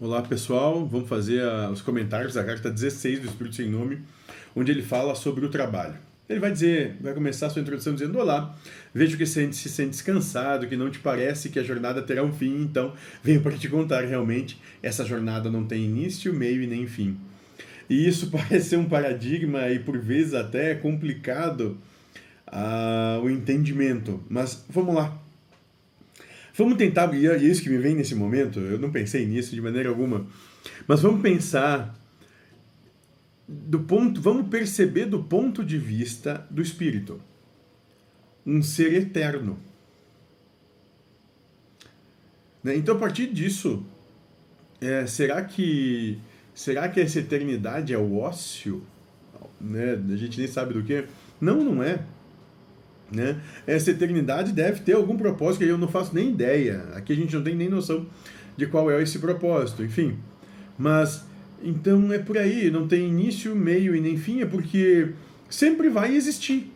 Olá pessoal, vamos fazer a, os comentários da carta 16 do Espírito Sem Nome, onde ele fala sobre o trabalho. Ele vai dizer, vai começar a sua introdução dizendo: Olá, vejo que se se sente descansado, que não te parece que a jornada terá um fim, então venho para te contar realmente, essa jornada não tem início, meio e nem fim. E isso parece ser um paradigma e por vezes até complicado uh, o entendimento, mas vamos lá. Vamos tentar, e é isso que me vem nesse momento, eu não pensei nisso de maneira alguma, mas vamos pensar do ponto, vamos perceber do ponto de vista do espírito. Um ser eterno. Né? Então, a partir disso, é, será que será que essa eternidade é o ócio? Né? A gente nem sabe do que. Não, não é. Né? Essa eternidade deve ter algum propósito que eu não faço nem ideia. Aqui a gente não tem nem noção de qual é esse propósito, enfim. Mas então é por aí, não tem início, meio e nem fim, é porque sempre vai existir.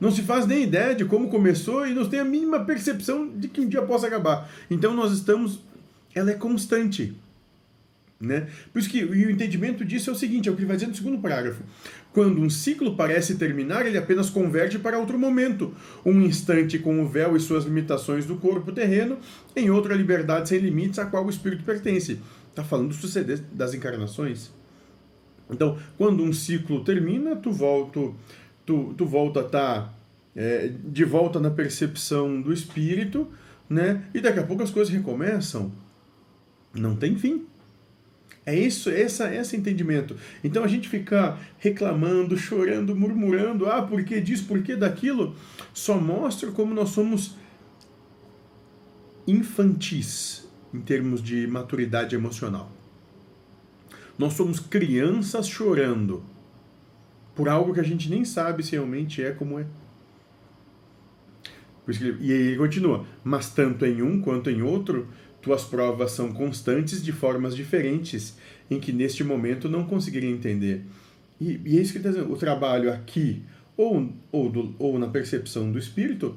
Não se faz nem ideia de como começou e não tem a mínima percepção de que um dia possa acabar. Então nós estamos. Ela é constante. Né? Por isso que o entendimento disso é o seguinte, é o que vai dizer no segundo parágrafo. Quando um ciclo parece terminar, ele apenas converge para outro momento, um instante com o véu e suas limitações do corpo terreno, em outra liberdade sem limites a qual o espírito pertence. Está falando do suceder das encarnações. Então, quando um ciclo termina, tu volta, tu, tu volta a estar tá, é, de volta na percepção do espírito, né? E daqui a pouco as coisas recomeçam. Não tem fim. É isso, essa, esse entendimento. Então a gente ficar reclamando, chorando, murmurando, ah, por que disso, por que daquilo, só mostra como nós somos infantis em termos de maturidade emocional. Nós somos crianças chorando por algo que a gente nem sabe se realmente é como é. E ele continua, mas tanto em um quanto em outro, tuas provas são constantes de formas diferentes, em que neste momento não conseguiria entender. E, e é isso que está dizendo. O trabalho aqui, ou, ou, do, ou na percepção do espírito,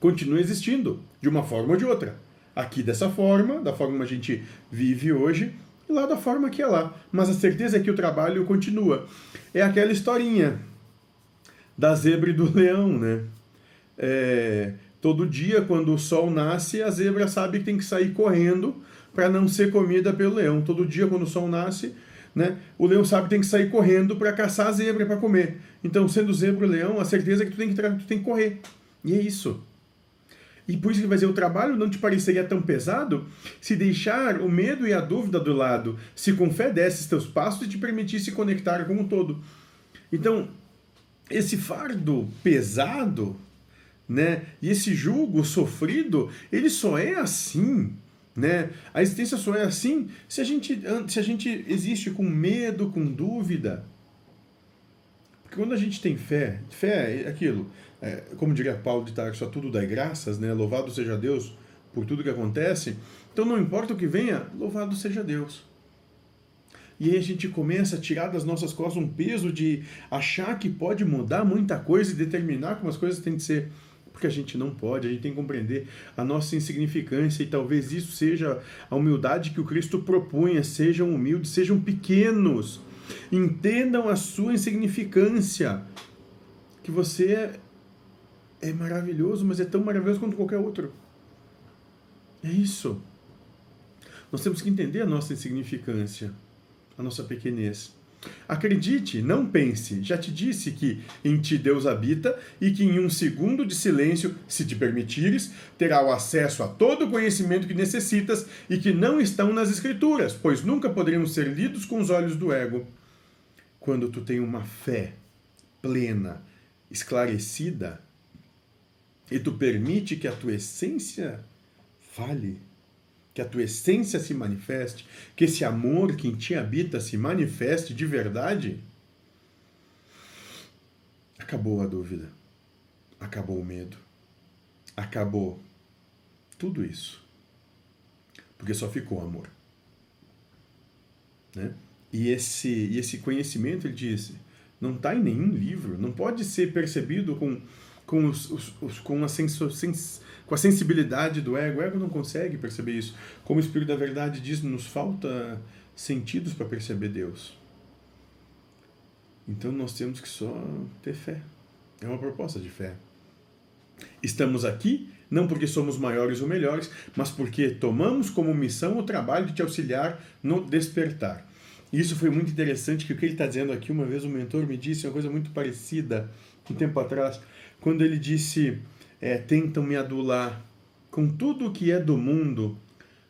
continua existindo, de uma forma ou de outra. Aqui dessa forma, da forma como a gente vive hoje, e lá da forma que é lá. Mas a certeza é que o trabalho continua. É aquela historinha da zebra e do leão, né? É, Todo dia, quando o sol nasce, a zebra sabe que tem que sair correndo para não ser comida pelo leão. Todo dia, quando o sol nasce, né, o leão sabe que tem que sair correndo para caçar a zebra para comer. Então, sendo zebra e leão, a certeza é que tu tem que, tu tem que correr. E é isso. E por isso que vai dizer, o trabalho não te pareceria tão pesado se deixar o medo e a dúvida do lado, se com fé teus passos e te permitisse conectar com o todo. Então, esse fardo pesado né? E esse julgo sofrido, ele só é assim, né? A existência só é assim se a gente, se a gente existe com medo, com dúvida. Porque quando a gente tem fé, fé é aquilo, é, como diria Paulo de Tarso, tudo dá graças, né? Louvado seja Deus por tudo que acontece. Então não importa o que venha, louvado seja Deus. E aí a gente começa a tirar das nossas costas um peso de achar que pode mudar muita coisa e determinar como as coisas têm que ser porque a gente não pode, a gente tem que compreender a nossa insignificância e talvez isso seja a humildade que o Cristo propunha. Sejam humildes, sejam pequenos, entendam a sua insignificância, que você é, é maravilhoso, mas é tão maravilhoso quanto qualquer outro. É isso. Nós temos que entender a nossa insignificância, a nossa pequenez. Acredite, não pense. Já te disse que em ti Deus habita e que em um segundo de silêncio, se te permitires, terá o acesso a todo o conhecimento que necessitas e que não estão nas Escrituras, pois nunca poderiam ser lidos com os olhos do ego. Quando tu tem uma fé plena, esclarecida, e tu permite que a tua essência fale que a tua essência se manifeste, que esse amor que em ti habita se manifeste de verdade, acabou a dúvida, acabou o medo, acabou tudo isso. Porque só ficou amor. Né? E, esse, e esse conhecimento, ele disse, não está em nenhum livro, não pode ser percebido com com, os, os, os com, a sens, com a sensibilidade do ego. O ego não consegue perceber isso. Como o Espírito da Verdade diz, nos falta sentidos para perceber Deus. Então nós temos que só ter fé. É uma proposta de fé. Estamos aqui não porque somos maiores ou melhores, mas porque tomamos como missão o trabalho de te auxiliar no despertar. Isso foi muito interessante, que o que ele está dizendo aqui, uma vez um mentor me disse uma coisa muito parecida, um tempo atrás, quando ele disse, é, tentam me adular com tudo o que é do mundo,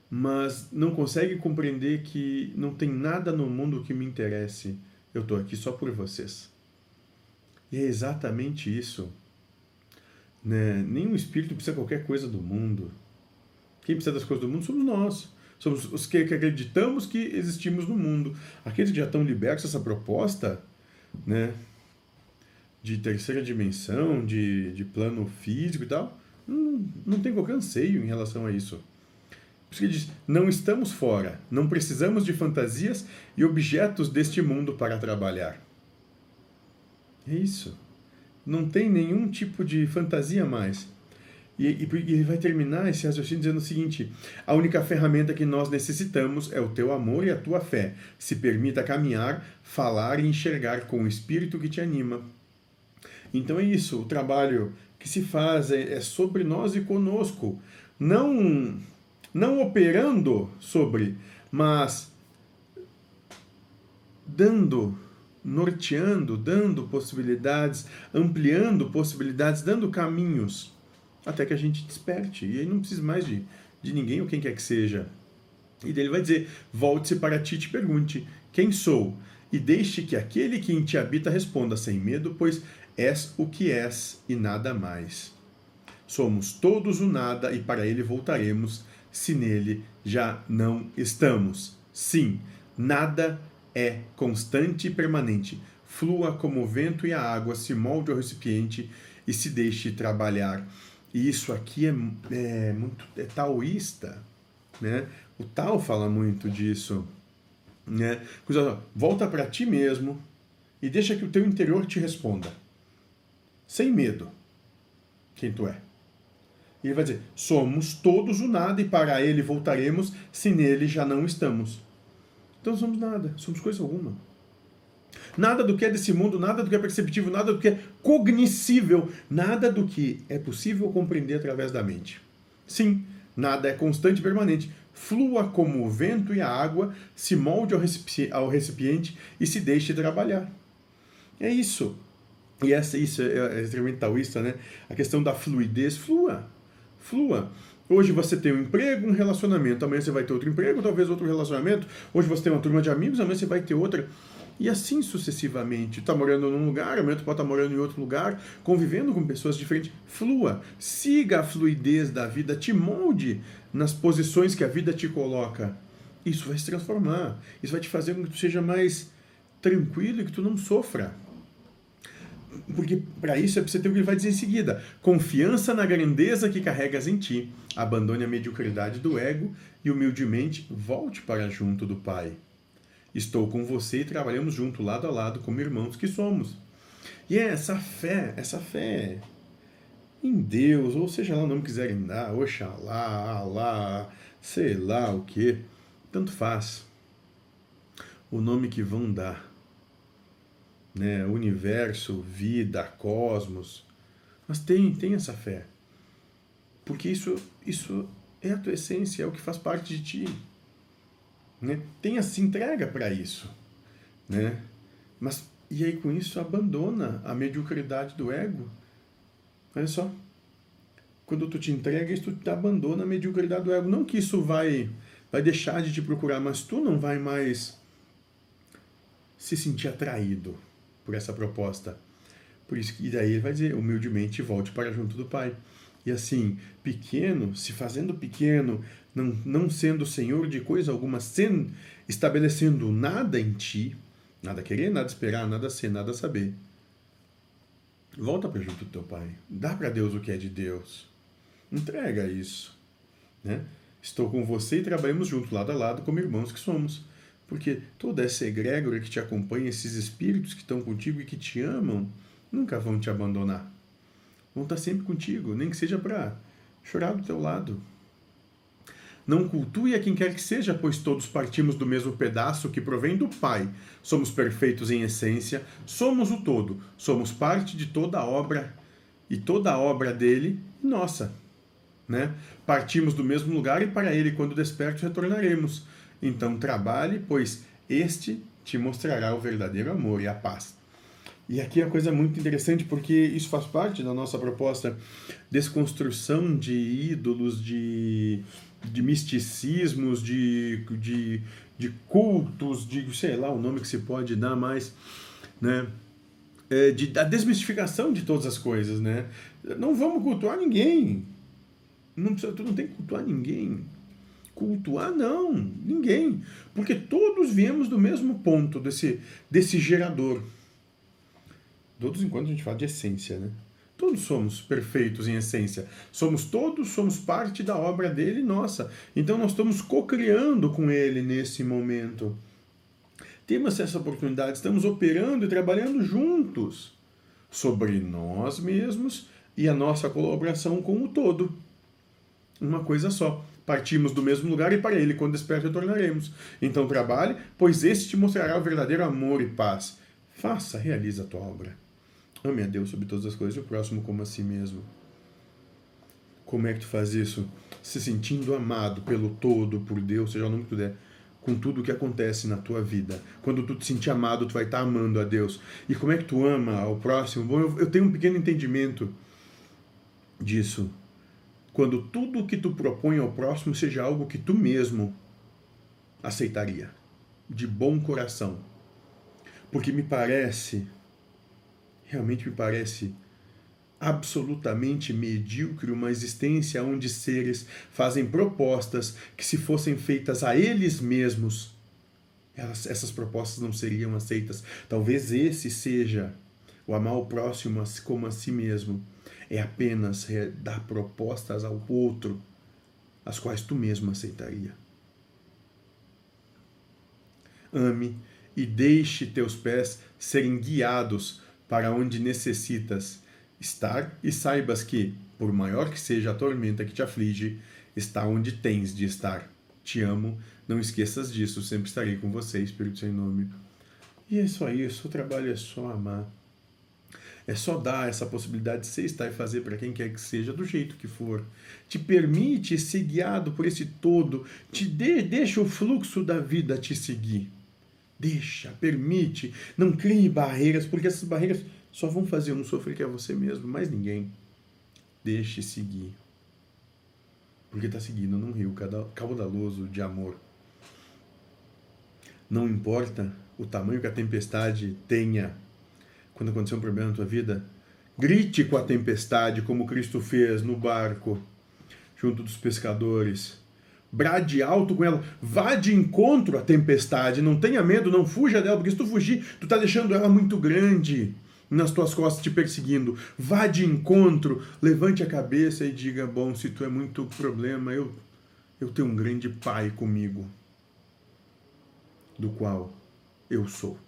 mas não conseguem compreender que não tem nada no mundo que me interesse. Eu estou aqui só por vocês. E é exatamente isso. Né? Nenhum espírito precisa de qualquer coisa do mundo. Quem precisa das coisas do mundo somos nós. Somos os que acreditamos que existimos no mundo. Aqueles que já estão libertos dessa proposta, né? De terceira dimensão, de, de plano físico e tal, não, não tem qualquer anseio em relação a isso. Por isso que ele diz: não estamos fora, não precisamos de fantasias e objetos deste mundo para trabalhar. É isso não tem nenhum tipo de fantasia mais. E, e, e, vai terminar esse raciocínio dizendo o seguinte: a única ferramenta que nós necessitamos é o teu amor e a tua fé. Se permita caminhar, falar e enxergar com o espírito que te anima. Então é isso, o trabalho que se faz é, é sobre nós e conosco, não não operando sobre, mas dando norteando, dando possibilidades, ampliando possibilidades, dando caminhos, até que a gente desperte. E aí não precisa mais de, de ninguém ou quem quer que seja. E daí ele vai dizer: volte-se para ti e te pergunte: quem sou? E deixe que aquele que em ti habita responda sem medo, pois és o que és e nada mais. Somos todos o nada e para ele voltaremos, se nele já não estamos. Sim, nada é constante e permanente. Flua como o vento e a água, se molde ao recipiente e se deixe trabalhar. E isso aqui é, é muito é taoísta, né? O Tao fala muito disso, né? Volta para ti mesmo e deixa que o teu interior te responda, sem medo, quem tu é. E ele vai dizer: somos todos o nada e para ele voltaremos se nele já não estamos. Então somos nada, somos coisa alguma. Nada do que é desse mundo, nada do que é perceptível, nada do que é cognoscível, nada do que é possível compreender através da mente. Sim, nada é constante e permanente. Flua como o vento e a água, se molde ao recipiente e se deixe trabalhar. É isso. E essa, isso é, é extremamente taoísta, né? A questão da fluidez. Flua. Flua. Hoje você tem um emprego, um relacionamento, amanhã você vai ter outro emprego, talvez outro relacionamento. Hoje você tem uma turma de amigos, amanhã você vai ter outra. E assim sucessivamente. Está morando num lugar, amanhã tu pode estar tá morando em outro lugar, convivendo com pessoas diferentes. Flua. Siga a fluidez da vida, te molde nas posições que a vida te coloca. Isso vai se transformar. Isso vai te fazer com que tu seja mais tranquilo e que tu não sofra. Porque para isso é preciso ter o que ele vai dizer em seguida: confiança na grandeza que carregas em ti. Abandone a mediocridade do ego e humildemente volte para junto do Pai. Estou com você e trabalhamos junto, lado a lado, como irmãos que somos. E é essa fé, essa fé em Deus, ou seja lá o nome que quiserem dar, Oxalá, Alá, sei lá o que, tanto faz. O nome que vão dar né, universo, vida, cosmos. Mas tem, tem essa fé. Porque isso, isso é a tua essência, é o que faz parte de ti. Né? Tenha se entrega para isso. Né? Mas, e aí com isso abandona a mediocridade do ego. Olha só. Quando tu te entregas, tu te abandona a mediocridade do ego. Não que isso vai, vai deixar de te procurar, mas tu não vai mais se sentir atraído por essa proposta. Por isso que daí ele vai dizer, humildemente volte para junto do Pai. E assim, pequeno, se fazendo pequeno, não, não sendo senhor de coisa alguma, sem, estabelecendo nada em ti, nada querer, nada esperar, nada ser, nada saber. Volta para junto do teu Pai. Dá para Deus o que é de Deus. Entrega isso. Né? Estou com você e trabalhamos juntos, lado a lado, como irmãos que somos. Porque toda essa egrégora que te acompanha, esses espíritos que estão contigo e que te amam, nunca vão te abandonar. Vão estar sempre contigo, nem que seja para chorar do teu lado. Não cultue a quem quer que seja, pois todos partimos do mesmo pedaço que provém do Pai. Somos perfeitos em essência, somos o todo, somos parte de toda a obra e toda a obra dele, nossa. Né? Partimos do mesmo lugar e para ele, quando despertos, retornaremos. Então trabalhe, pois este te mostrará o verdadeiro amor e a paz. E aqui é a coisa muito interessante porque isso faz parte da nossa proposta desconstrução de ídolos, de, de misticismos, de, de, de cultos, de sei lá o nome que se pode dar mais, né? É, de, da desmistificação de todas as coisas, né? Não vamos cultuar ninguém. Não precisa, tu não tem que cultuar ninguém. Cultuar não, ninguém, porque todos viemos do mesmo ponto desse desse gerador. Todos enquanto a gente fala de essência, né? Todos somos perfeitos em essência. Somos todos, somos parte da obra dele nossa. Então nós estamos co-criando com ele nesse momento. Temos essa oportunidade, estamos operando e trabalhando juntos sobre nós mesmos e a nossa colaboração com o todo. Uma coisa só. Partimos do mesmo lugar e para ele, quando desperto, retornaremos. Então trabalhe, pois este te mostrará o verdadeiro amor e paz. Faça, realize a tua obra. Ame a Deus sobre todas as coisas e o próximo como a si mesmo. Como é que tu faz isso? Se sentindo amado pelo todo, por Deus, seja o nome que tu der, com tudo o que acontece na tua vida. Quando tu te sentir amado, tu vai estar amando a Deus. E como é que tu ama ao próximo? Bom, eu, eu tenho um pequeno entendimento disso. Quando tudo o que tu propõe ao próximo seja algo que tu mesmo aceitaria, de bom coração. Porque me parece realmente me parece absolutamente medíocre uma existência onde seres fazem propostas que, se fossem feitas a eles mesmos, elas, essas propostas não seriam aceitas. Talvez esse seja o amar o próximo como a si mesmo. É apenas dar propostas ao outro, as quais tu mesmo aceitaria. Ame e deixe teus pés serem guiados para onde necessitas estar e saibas que, por maior que seja a tormenta que te aflige, está onde tens de estar. Te amo, não esqueças disso, sempre estarei com você, Espírito sem nome. E é só isso, o trabalho é só amar. É só dar essa possibilidade de você estar e fazer para quem quer que seja, do jeito que for. Te permite ser guiado por esse todo, te dê, deixa o fluxo da vida te seguir. Deixa, permite, não crie barreiras, porque essas barreiras só vão fazer um sofrer que é você mesmo, mais ninguém. Deixe seguir. Porque está seguindo num rio caudaloso de amor. Não importa o tamanho que a tempestade tenha quando acontecer um problema na tua vida, grite com a tempestade, como Cristo fez no barco, junto dos pescadores brade alto com ela, vá de encontro à tempestade, não tenha medo, não fuja dela, porque se tu fugir, tu tá deixando ela muito grande nas tuas costas te perseguindo. Vá de encontro, levante a cabeça e diga: Bom, se tu é muito problema, eu, eu tenho um grande Pai comigo, do qual eu sou.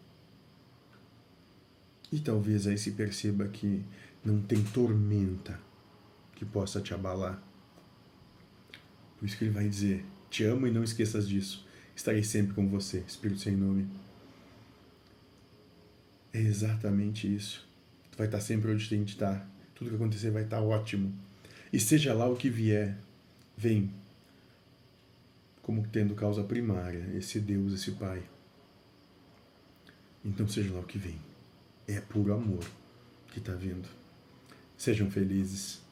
E talvez aí se perceba que não tem tormenta que possa te abalar por isso que ele vai dizer: Te amo e não esqueças disso. Estarei sempre com você, Espírito sem nome. É exatamente isso. Tu vai estar sempre onde tem de estar. Tudo que acontecer vai estar ótimo. E seja lá o que vier, vem como tendo causa primária esse Deus, esse Pai. Então seja lá o que vem. É puro amor que está vindo. Sejam felizes.